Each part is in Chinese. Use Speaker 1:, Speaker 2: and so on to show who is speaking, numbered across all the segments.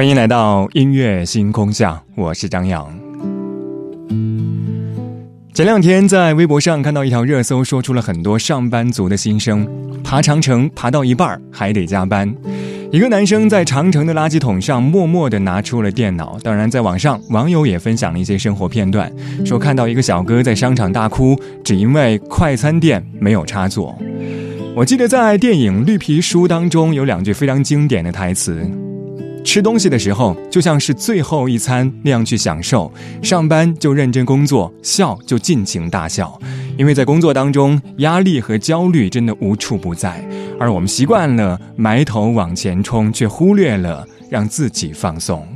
Speaker 1: 欢迎来到音乐星空下，我是张扬。前两天在微博上看到一条热搜，说出了很多上班族的心声：爬长城爬到一半还得加班。一个男生在长城的垃圾桶上默默地拿出了电脑。当然，在网上网友也分享了一些生活片段，说看到一个小哥在商场大哭，只因为快餐店没有插座。我记得在电影《绿皮书》当中有两句非常经典的台词。吃东西的时候，就像是最后一餐那样去享受；上班就认真工作，笑就尽情大笑。因为在工作当中，压力和焦虑真的无处不在，而我们习惯了埋头往前冲，却忽略了让自己放松。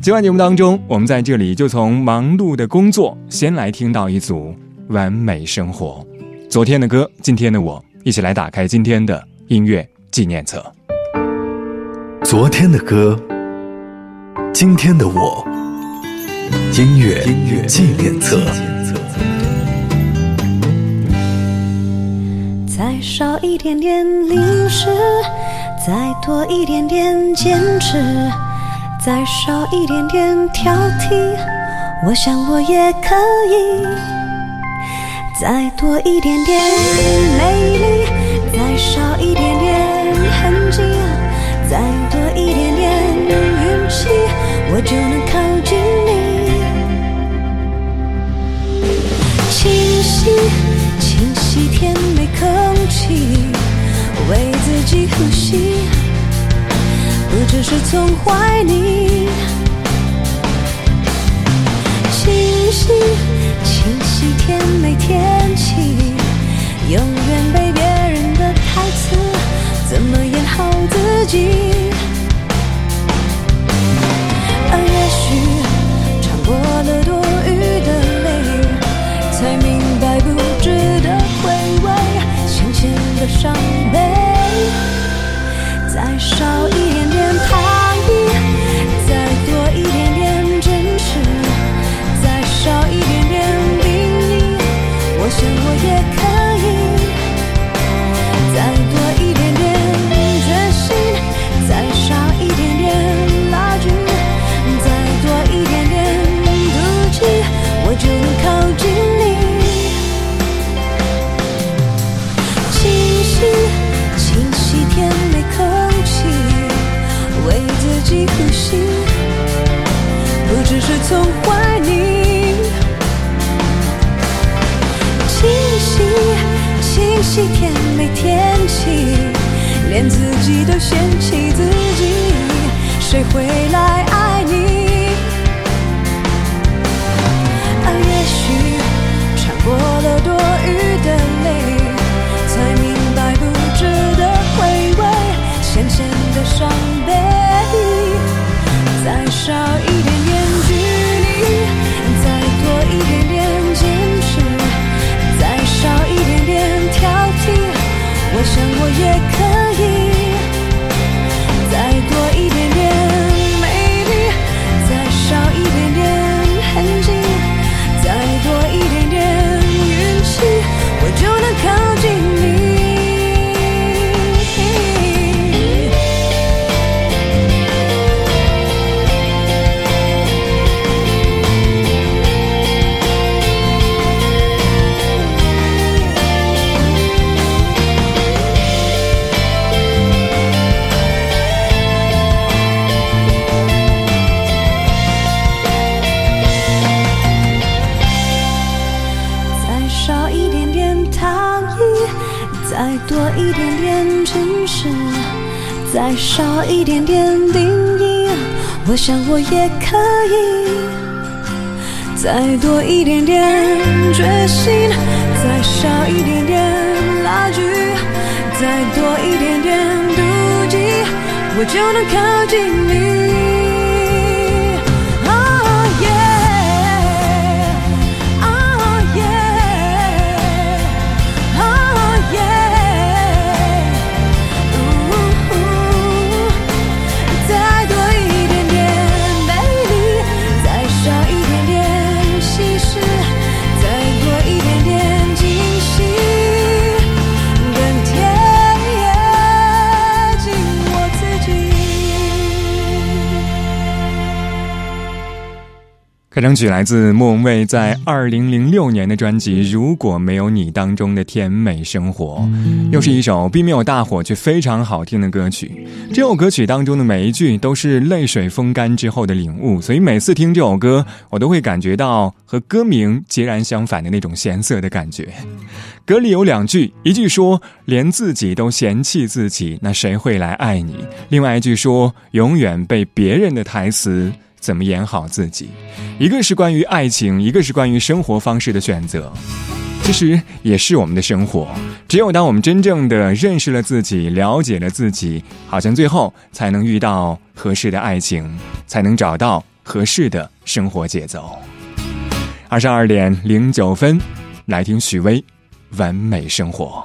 Speaker 1: 今晚节目当中，我们在这里就从忙碌的工作，先来听到一组完美生活。昨天的歌，今天的我，一起来打开今天的音乐纪念册。
Speaker 2: 昨天的歌，今天的我，音乐纪念册。
Speaker 3: 再少一点点零食，再多一点点坚持，再少一点点挑剔，我想我也可以。再多一点点美丽，再少一点点痕迹。再多一点点运气，我就能靠近你。清晰，清晰甜美空气，为自己呼吸，不只是从怀里。清晰，清晰甜美天气，永远被别人的台词。怎么演好自己？从怀里。清晰清晰甜美天气，连自己都嫌弃自己，谁会来我也可以。再多一点点决心，再少一点点拉锯，再多一点点妒忌，我就能靠近你。
Speaker 1: 开场曲来自莫文蔚在二零零六年的专辑《如果没有你》当中的甜美生活，又是一首并没有大火却非常好听的歌曲。这首歌曲当中的每一句都是泪水风干之后的领悟，所以每次听这首歌，我都会感觉到和歌名截然相反的那种咸涩的感觉。歌里有两句，一句说连自己都嫌弃自己，那谁会来爱你？另外一句说永远被别人的台词。怎么演好自己？一个是关于爱情，一个是关于生活方式的选择，其实也是我们的生活。只有当我们真正的认识了自己，了解了自己，好像最后才能遇到合适的爱情，才能找到合适的生活节奏。二十二点零九分，来听许巍《完美生活》。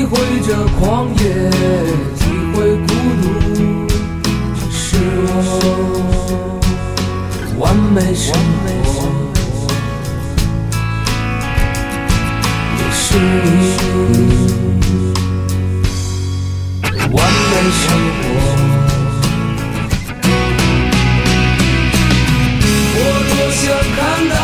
Speaker 4: 体会这狂野，体会孤独，这是我完美生活，也是你完美生活。我多想看到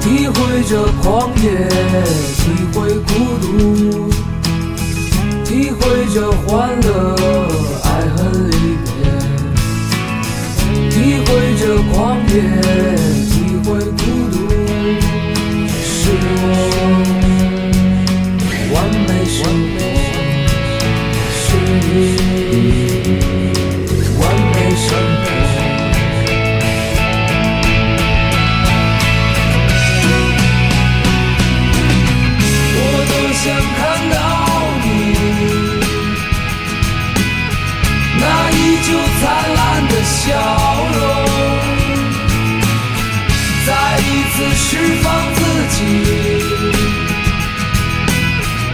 Speaker 4: 体会着狂野，体会孤独，体会着欢乐，爱恨离别。体会着狂野，体会孤独，是我完美生笑容再一次释放自己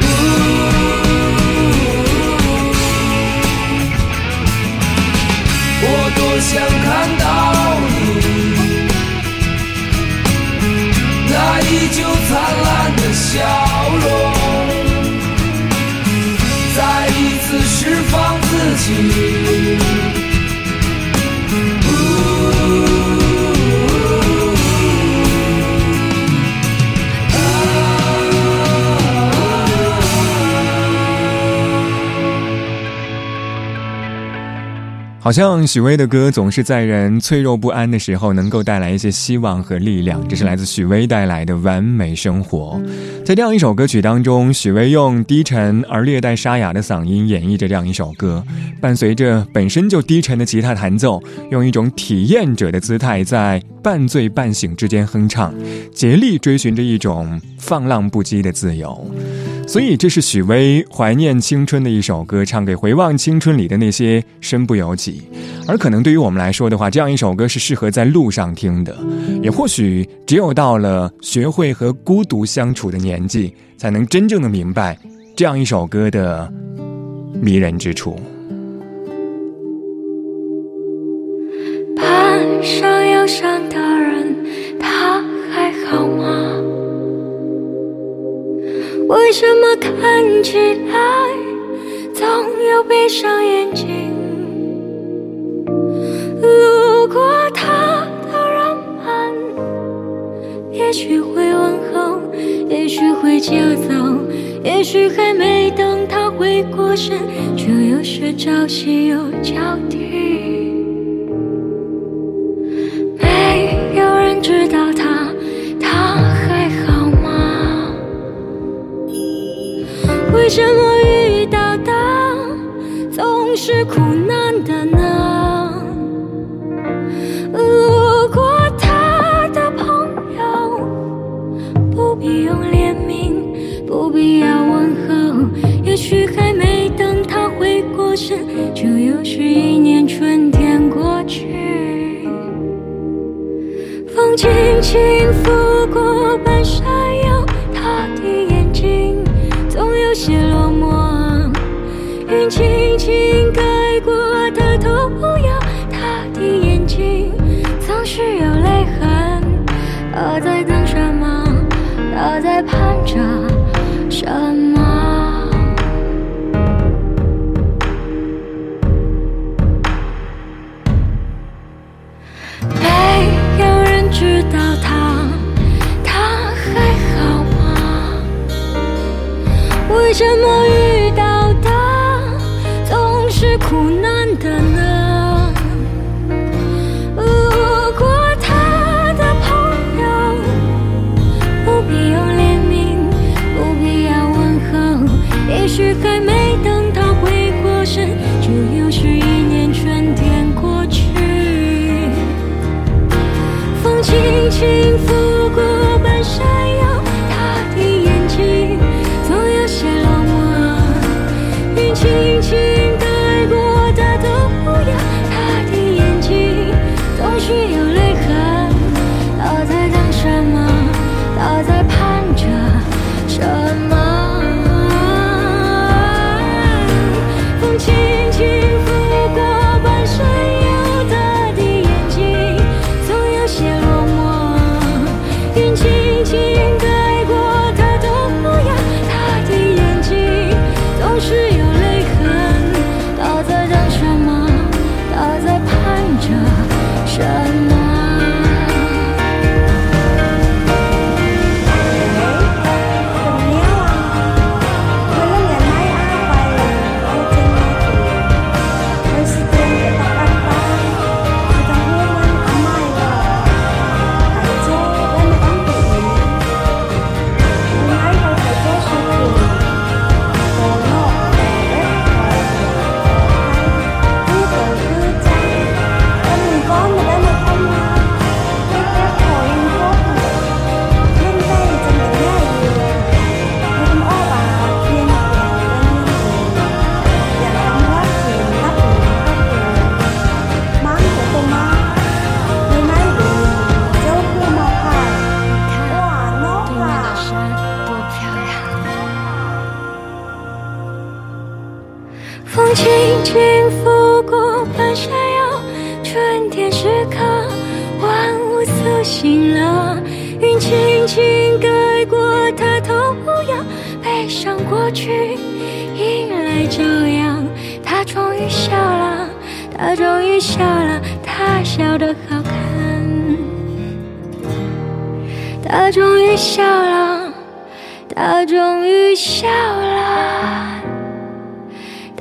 Speaker 4: 呜我多想看到你那依旧灿烂的笑容再一次释放自己。
Speaker 1: 好像许巍的歌总是在人脆弱不安的时候，能够带来一些希望和力量。这是来自许巍带来的完美生活。在这样一首歌曲当中，许巍用低沉而略带沙哑的嗓音演绎着这样一首歌，伴随着本身就低沉的吉他弹奏，用一种体验者的姿态，在半醉半醒之间哼唱，竭力追寻着一种放浪不羁的自由。所以，这是许巍怀念青春的一首歌，唱给回望青春里的那些身不由己。而可能对于我们来说的话，这样一首歌是适合在路上听的。也或许，只有到了学会和孤独相处的年纪，才能真正的明白这样一首歌的迷人之处。
Speaker 5: 攀上忧伤的为什么看起来总有闭上眼睛？路过他的人们，也许会问候，也许会叫走，也许还没等他回过神，就又是朝夕又交替。轻风轻轻拂过半山腰，春天时刻，万物苏醒了，云轻轻盖过他头。
Speaker 6: 过去，迎来朝阳。他终于笑了，他终于笑了，他笑得好看。他终于笑了，他终于笑了，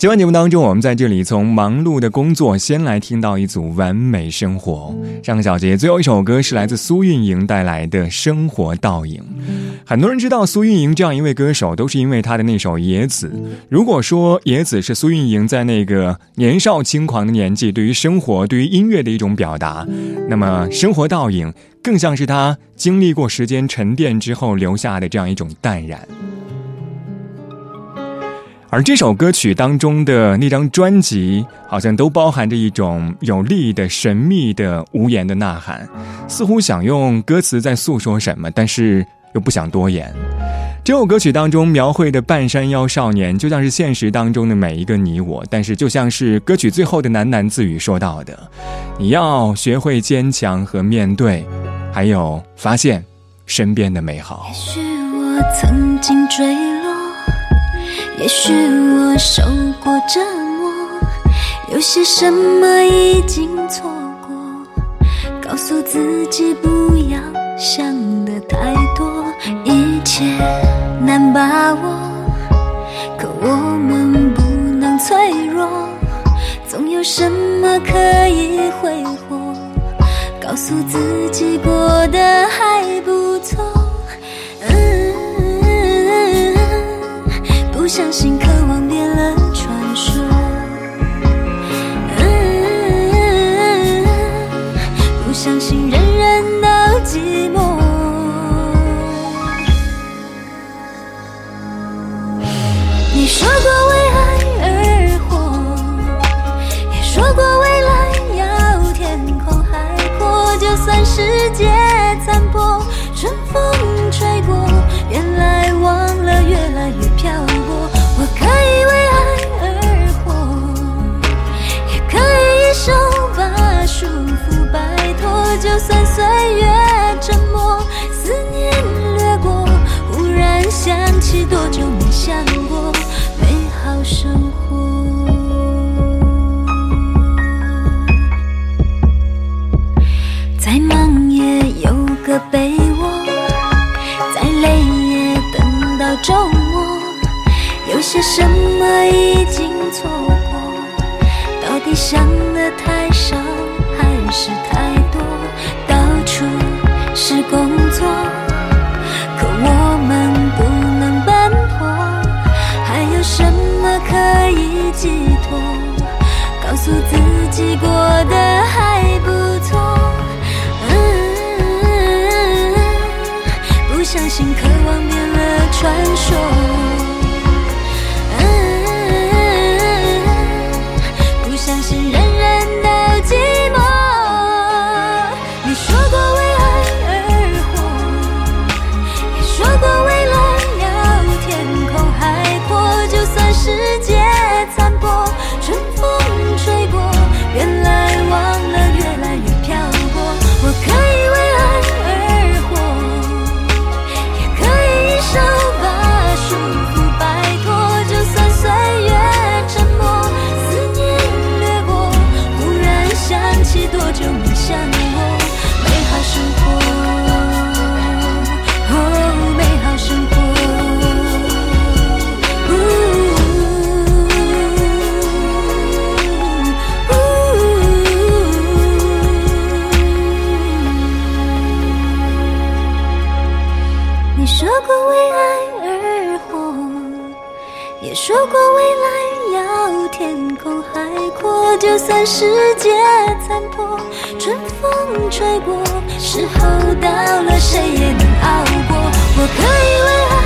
Speaker 1: 今晚节目当中，我们在这里从忙碌的工作先来听到一组完美生活。上个小节最后一首歌是来自苏运莹带来的《生活倒影》。很多人知道苏运莹这样一位歌手，都是因为她的那首《野子》。如果说《野子》是苏运莹在那个年少轻狂的年纪对于生活、对于音乐的一种表达，那么《生活倒影》更像是她经历过时间沉淀之后留下的这样一种淡然。而这首歌曲当中的那张专辑，好像都包含着一种有力的、神秘的、无言的呐喊，似乎想用歌词在诉说什么，但是又不想多言。这首歌曲当中描绘的半山腰少年，就像是现实当中的每一个你我，但是就像是歌曲最后的喃喃自语说到的：“你要学会坚强和面对，还有发现身边的美好。”
Speaker 6: 也许我曾经追。也许我受过折磨，有些什么已经错过，告诉自己不要想的太多，一切难把握，可我们不能脆弱，总有什么可以挥霍，告诉自己过得还不错。嗯相信渴望变了传说，不相信人人都寂寞。你说过为爱而活，也说过未来要天空海阔，就算世界算岁月沉默，思念掠过，忽然想起多久没想过美好生活。再忙也有个被窝，再累也等到周末。有些什么已经错过，到底想的太少也说过未来要天空海阔，就算世界残破，春风吹过，时候到了，谁也能熬过。我可以为爱。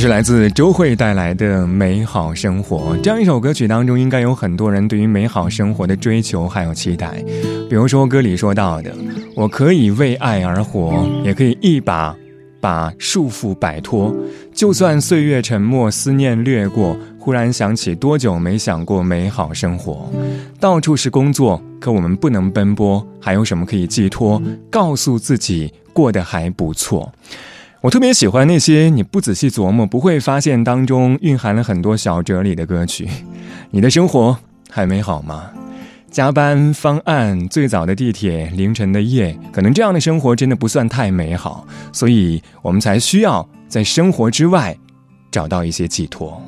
Speaker 1: 是来自周慧带来的《美好生活》这样一首歌曲当中，应该有很多人对于美好生活的追求还有期待。比如说歌里说到的：“我可以为爱而活，也可以一把把束缚摆脱。就算岁月沉默，思念掠过，忽然想起多久没想过美好生活。到处是工作，可我们不能奔波，还有什么可以寄托？告诉自己过得还不错。”我特别喜欢那些你不仔细琢磨不会发现当中蕴含了很多小哲理的歌曲。你的生活还美好吗？加班、方案、最早的地铁、凌晨的夜，可能这样的生活真的不算太美好，所以我们才需要在生活之外找到一些寄托。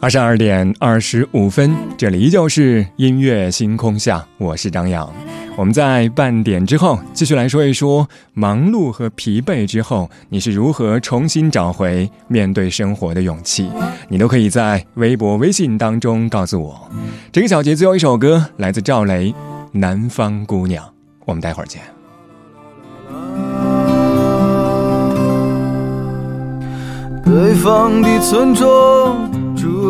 Speaker 1: 二十二点二十五分，这里依旧是音乐星空下，我是张扬。我们在半点之后继续来说一说忙碌和疲惫之后，你是如何重新找回面对生活的勇气？你都可以在微博、微信当中告诉我。这个小节最后一首歌来自赵雷，《南方姑娘》。我们待会儿见。
Speaker 7: 北方的村庄。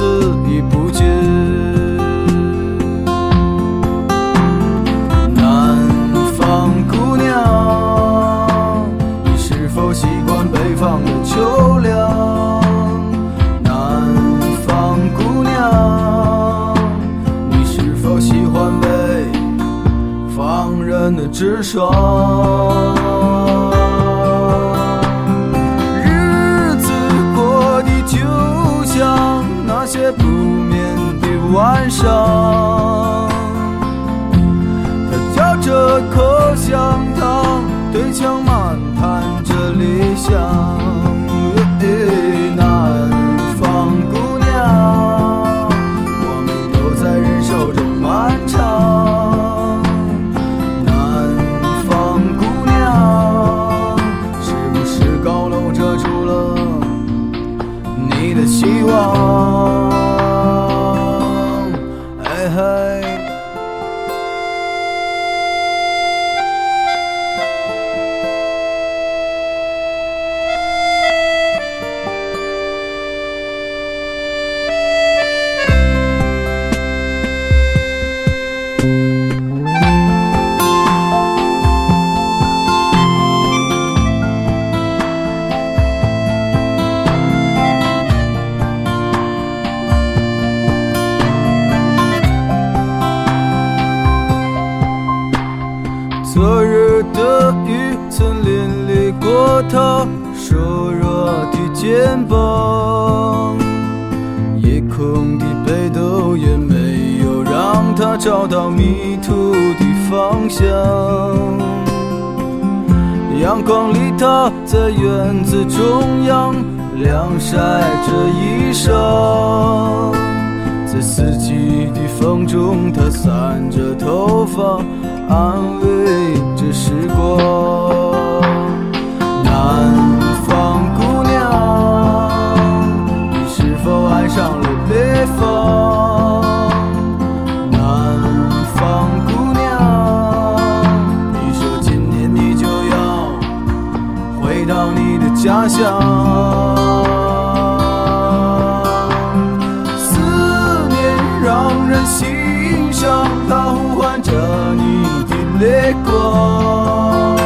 Speaker 7: 影子已不他找到迷途的方向。阳光里，他在院子中央晾晒着衣裳，在四季的风中，他散着头发，安慰着时光。南方姑娘，你是否爱上了北方？乡，思念让人心伤，它呼唤着你的泪光。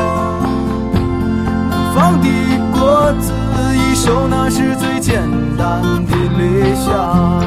Speaker 7: 南方的果子已熟，那是最简单的理想。